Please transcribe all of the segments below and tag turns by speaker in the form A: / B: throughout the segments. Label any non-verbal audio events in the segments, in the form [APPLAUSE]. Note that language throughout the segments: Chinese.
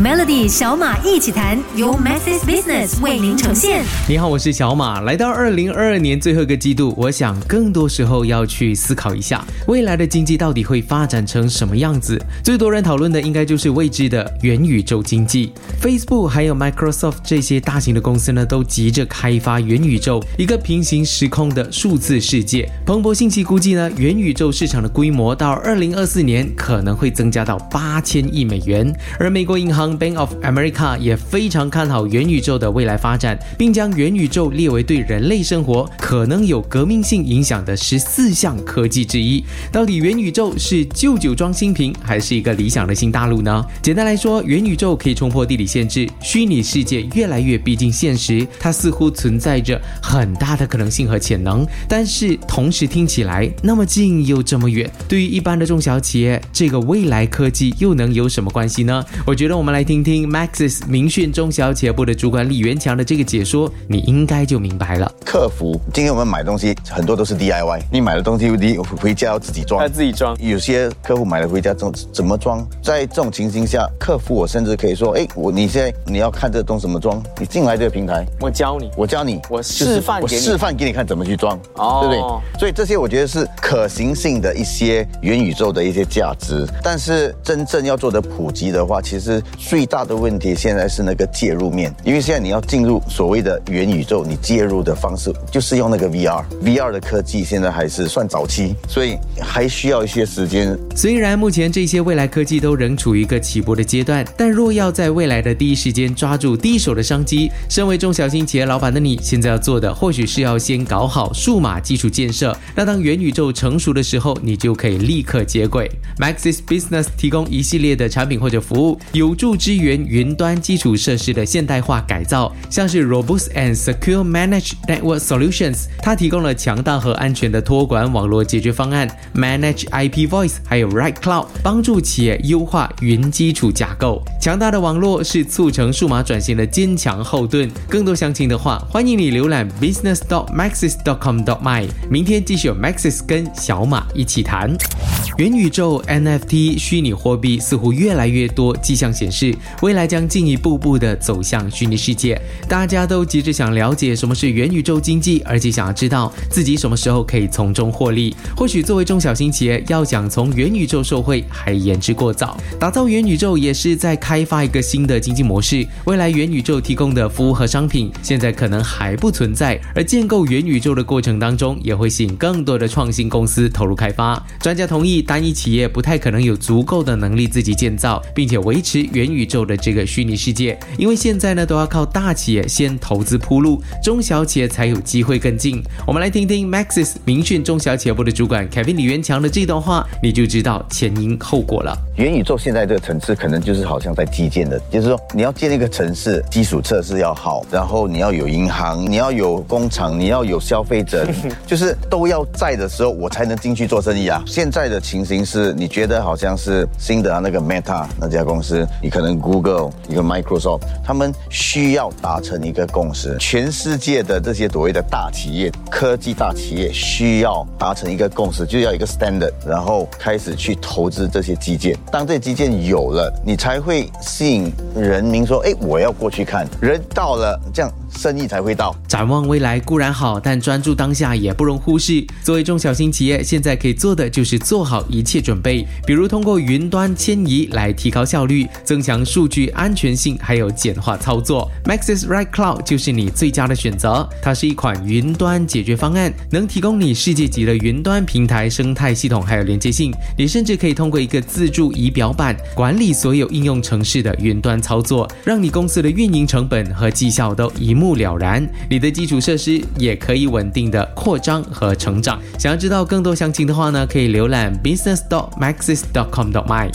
A: Melody 小马一起谈，由 Maxis Business 为您呈现。
B: 你好，我是小马。来到二零二二年最后一个季度，我想更多时候要去思考一下，未来的经济到底会发展成什么样子。最多人讨论的应该就是未知的元宇宙经济。Facebook 还有 Microsoft 这些大型的公司呢，都急着开发元宇宙，一个平行时空的数字世界。彭博信息估计呢，元宇宙市场的规模到二零二四年可能会增加到八千亿美元，而美国银行。Bank of America 也非常看好元宇宙的未来发展，并将元宇宙列为对人类生活可能有革命性影响的十四项科技之一。到底元宇宙是旧酒装新瓶，还是一个理想的新大陆呢？简单来说，元宇宙可以冲破地理限制，虚拟世界越来越逼近现实，它似乎存在着很大的可能性和潜能。但是同时听起来那么近又这么远，对于一般的中小企业，这个未来科技又能有什么关系呢？我觉得我们来。来听听 Maxis 明讯中小企业部的主管李元强的这个解说，你应该就明白了。
C: 客服，今天我们买东西很多都是 DIY，你买的东西你回家要自己装，
D: 要自己装。
C: 有些客户买了回家怎怎么装？在这种情形下，客服我甚至可以说，哎，我你现在你要看这东西怎么装，你进来这个平台，
D: 我教你，
C: 我教你，
D: 我示范，
C: 我示范给你看怎么去装，哦，对不对？所以这些我觉得是可行性的一些元宇宙的一些价值，但是真正要做的普及的话，其实。最大的问题现在是那个介入面，因为现在你要进入所谓的元宇宙，你介入的方式就是用那个 VR，VR 的科技现在还是算早期，所以还需要一些时间。
B: 虽然目前这些未来科技都仍处于一个起步的阶段，但若要在未来的第一时间抓住第一手的商机，身为中小型企业老板的你，现在要做的或许是要先搞好数码基础建设，那当元宇宙成熟的时候，你就可以立刻接轨。Maxis Business 提供一系列的产品或者服务，有助。支援云端基础设施的现代化改造，像是 Robust and Secure Managed Network Solutions，它提供了强大和安全的托管网络解决方案；Manage IP Voice，还有 Right Cloud，帮助企业优化云基础架构。强大的网络是促成数码转型的坚强后盾。更多详情的话，欢迎你浏览 business dot maxis dot com dot my。明天继续有 Maxis 跟小马一起谈元宇宙 NFT 虚拟货币，似乎越来越多迹象显示。未来将进一步步的走向虚拟世界，大家都急着想了解什么是元宇宙经济，而且想要知道自己什么时候可以从中获利。或许作为中小型企业，要想从元宇宙受惠还言之过早。打造元宇宙也是在开发一个新的经济模式。未来元宇宙提供的服务和商品，现在可能还不存在，而建构元宇宙的过程当中，也会吸引更多的创新公司投入开发。专家同意，单一企业不太可能有足够的能力自己建造，并且维持元宇。宇宙的这个虚拟世界，因为现在呢都要靠大企业先投资铺路，中小企业才有机会跟进。我们来听听 Maxis 明讯中小企业部的主管 Kevin 李元强的这段话，你就知道前因后果了。
C: 元宇宙现在这个层次可能就是好像在基建的，就是说你要建一个城市，基础设施要好，然后你要有银行，你要有工厂，你要有消费者，[LAUGHS] 就是都要在的时候，我才能进去做生意啊。现在的情形是，你觉得好像是新的那个 Meta 那家公司，你可能。Google 一个 Microsoft，他们需要达成一个共识。全世界的这些所谓的大企业、科技大企业需要达成一个共识，就要一个 standard，然后开始去投资这些基建。当这些基建有了，你才会吸引人民说：“哎，我要过去看。”人到了，这样。生意才会到。
B: 展望未来固然好，但专注当下也不容忽视。作为中小型企业，现在可以做的就是做好一切准备，比如通过云端迁移来提高效率、增强数据安全性，还有简化操作。Maxis Right Cloud 就是你最佳的选择。它是一款云端解决方案，能提供你世界级的云端平台生态系统，还有连接性。你甚至可以通过一个自助仪表板管理所有应用城市的云端操作，让你公司的运营成本和绩效都一。目了然，你的基础设施也可以稳定的扩张和成长。想要知道更多详情的话呢，可以浏览 business dot maxis dot com dot my。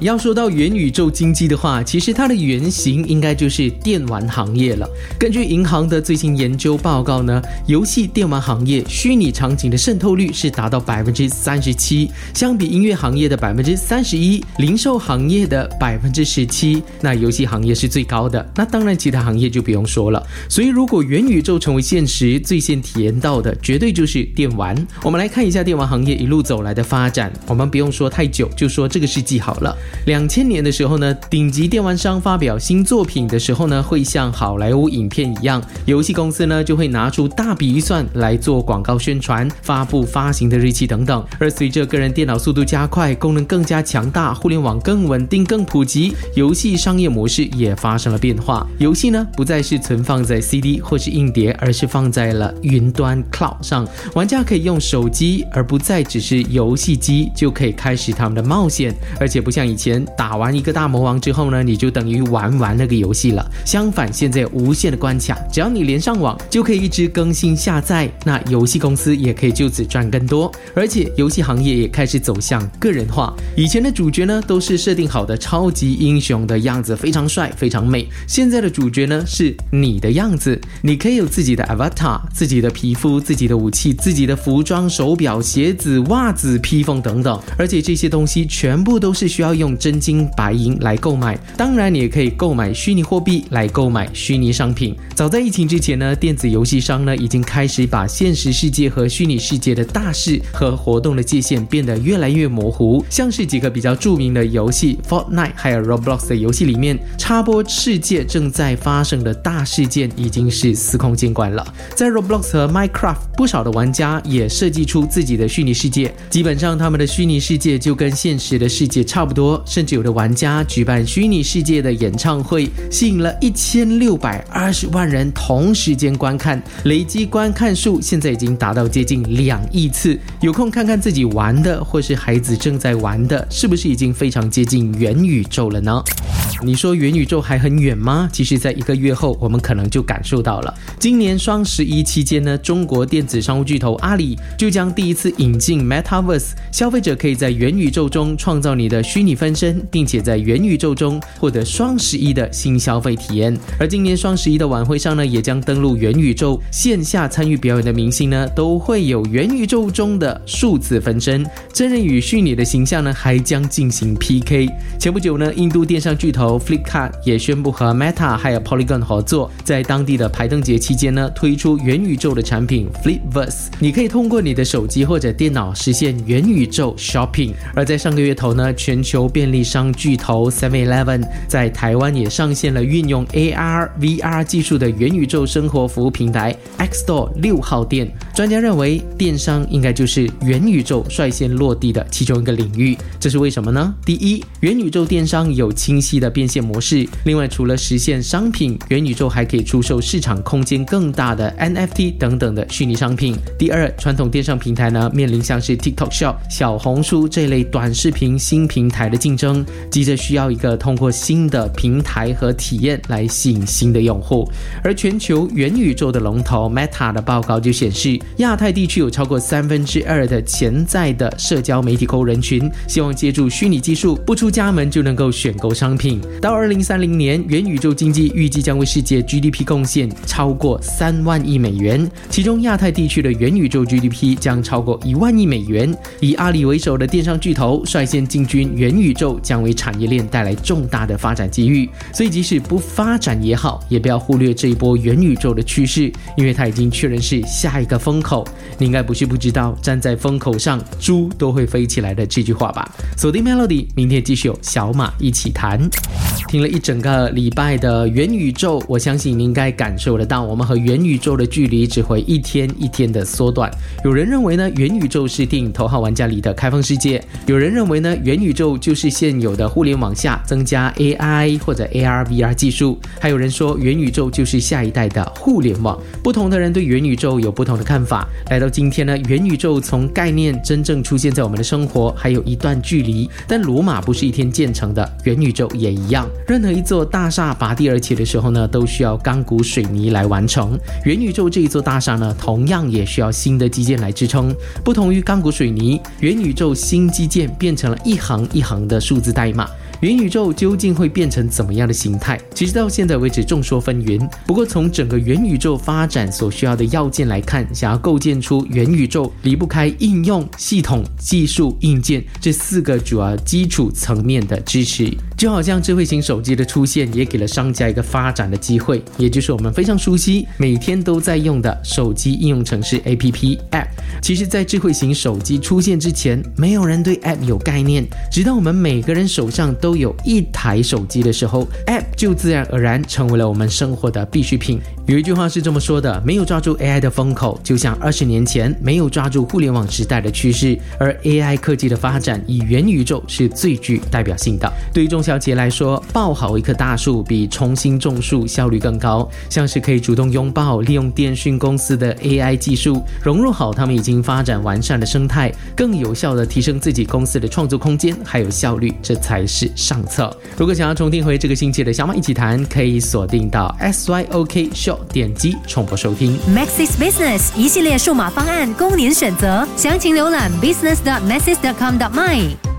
B: 要说到元宇宙经济的话，其实它的原型应该就是电玩行业了。根据银行的最新研究报告呢，游戏电玩行业虚拟场景的渗透率是达到百分之三十七，相比音乐行业的百分之三十一，零售行业的百分之十七，那游戏行业是最高的。那当然，其他行业就不用说了。所以，如果元宇宙成为现实，最先体验到的绝对就是电玩。我们来看一下电玩行业一路走来的发展。我们不用说太久，就说这个世纪好了。两千年的时候呢，顶级电玩商发表新作品的时候呢，会像好莱坞影片一样，游戏公司呢就会拿出大笔预算来做广告宣传、发布发行的日期等等。而随着个人电脑速度加快，功能更加强大，互联网更稳定、更普及，游戏商业模式也发生了变化。游戏呢，不再是存放在 CD 或是硬碟，而是放在了云端 Cloud 上。玩家可以用手机，而不再只是游戏机，就可以开始他们的冒险。而且不像以前打完一个大魔王之后呢，你就等于玩完那个游戏了。相反，现在无限的关卡，只要你连上网，就可以一直更新下载。那游戏公司也可以就此赚更多。而且游戏行业也开始走向个人化。以前的主角呢，都是设定好的超级英雄的样子，非常帅，非常美。现在的主角呢，是你的 [LAUGHS] 样子。你可以有自己的 avatar，自己的皮肤、自己的武器、自己的服装、手表、鞋子、袜子、披风等等。而且这些东西全部都是需要用真金白银来购买。当然，你也可以购买虚拟货币来购买虚拟商品。早在疫情之前呢，电子游戏商呢已经开始把现实世界和虚拟世界的大事和活动的界限变得越来越模糊。像是几个比较著名的游戏 Fortnite 还有 Roblox 的游戏里面，插播世界正在发生的大事件已经是司空见惯了。在 Roblox 和 Minecraft，不少的玩家也设计出自己的虚拟世界，基本上他们的虚拟世界就跟现实的世界差不多。甚至有的玩家举办虚拟世界的演唱会，吸引了一千六百二十万人同时间观看，累计观看数现在已经达到接近两亿次。有空看看自己玩的，或是孩子正在玩的，是不是已经非常接近元宇宙了呢？你说元宇宙还很远吗？其实，在一个月后，我们可能就感受到了。今年双十一期间呢，中国电子商务巨头阿里就将第一次引进 Metaverse，消费者可以在元宇宙中创造你的虚拟分身，并且在元宇宙中获得双十一的新消费体验。而今年双十一的晚会上呢，也将登陆元宇宙，线下参与表演的明星呢，都会有元宇宙中的数字分身，真人与虚拟的形象呢，还将进行 PK。前不久呢，印度电商巨头。Flipkart 也宣布和 Meta 还有 Polygon 合作，在当地的排灯节期间呢，推出元宇宙的产品 Flipverse。你可以通过你的手机或者电脑实现元宇宙 shopping。而在上个月头呢，全球便利商巨头 Seven Eleven 在台湾也上线了运用 AR VR 技术的元宇宙生活服务平台 X Store 六号店。专家认为，电商应该就是元宇宙率先落地的其中一个领域。这是为什么呢？第一，元宇宙电商有清晰的。变现模式。另外，除了实现商品，元宇宙还可以出售市场空间更大的 NFT 等等的虚拟商品。第二，传统电商平台呢，面临像是 TikTok Shop、小红书这类短视频新平台的竞争，急着需要一个通过新的平台和体验来吸引新的用户。而全球元宇宙的龙头 Meta 的报告就显示，亚太地区有超过三分之二的潜在的社交媒体购物人群，希望借助虚拟技术，不出家门就能够选购商品。到二零三零年，元宇宙经济预计将为世界 GDP 贡献超过三万亿美元，其中亚太地区的元宇宙 GDP 将超过一万亿美元。以阿里为首的电商巨头率先进军元宇宙，将为产业链带来重大的发展机遇。所以，即使不发展也好，也不要忽略这一波元宇宙的趋势，因为它已经确认是下一个风口。你应该不是不知道，站在风口上，猪都会飞起来的这句话吧？锁定 Melody，明天继续有小马一起谈。听了一整个礼拜的元宇宙，我相信你应该感受得到，我们和元宇宙的距离只会一天一天的缩短。有人认为呢，元宇宙是电影《头号玩家》里的开放世界；有人认为呢，元宇宙就是现有的互联网下增加 AI 或者 AR、VR 技术；还有人说，元宇宙就是下一代的互联网。不同的人对元宇宙有不同的看法。来到今天呢，元宇宙从概念真正出现在我们的生活还有一段距离，但罗马不是一天建成的，元宇宙也一样。任何一座大厦拔地而起的时候呢，都需要钢骨水泥来完成。元宇宙这一座大厦呢，同样也需要新的基建来支撑。不同于钢骨水泥，元宇宙新基建变成了一行一行的数字代码。元宇宙究竟会变成怎么样的形态？其实到现在为止众说纷纭。不过从整个元宇宙发展所需要的要件来看，想要构建出元宇宙，离不开应用、系统、技术、硬件这四个主要基础层面的支持。就好像智慧型手机的出现，也给了商家一个发展的机会，也就是我们非常熟悉、每天都在用的手机应用程式 APP App。其实，在智慧型手机出现之前，没有人对 App 有概念，直到我们每个人手上都有一台手机的时候，App 就自然而然成为了我们生活的必需品。有一句话是这么说的：没有抓住 AI 的风口，就像二十年前没有抓住互联网时代的趋势。而 AI 科技的发展，以元宇宙是最具代表性的。对于中小企业来说，抱好一棵大树比重新种树效率更高。像是可以主动拥抱利用电讯公司的 AI 技术，融入好他们已经发展完善的生态，更有效的提升自己公司的创作空间还有效率，这才是上策。如果想要重听回这个星期的小马一起谈，可以锁定到 SYOK Show。点击重播收听
A: Maxis Business 一系列数码方案供您选择，详情浏览 business.maxis.com.my。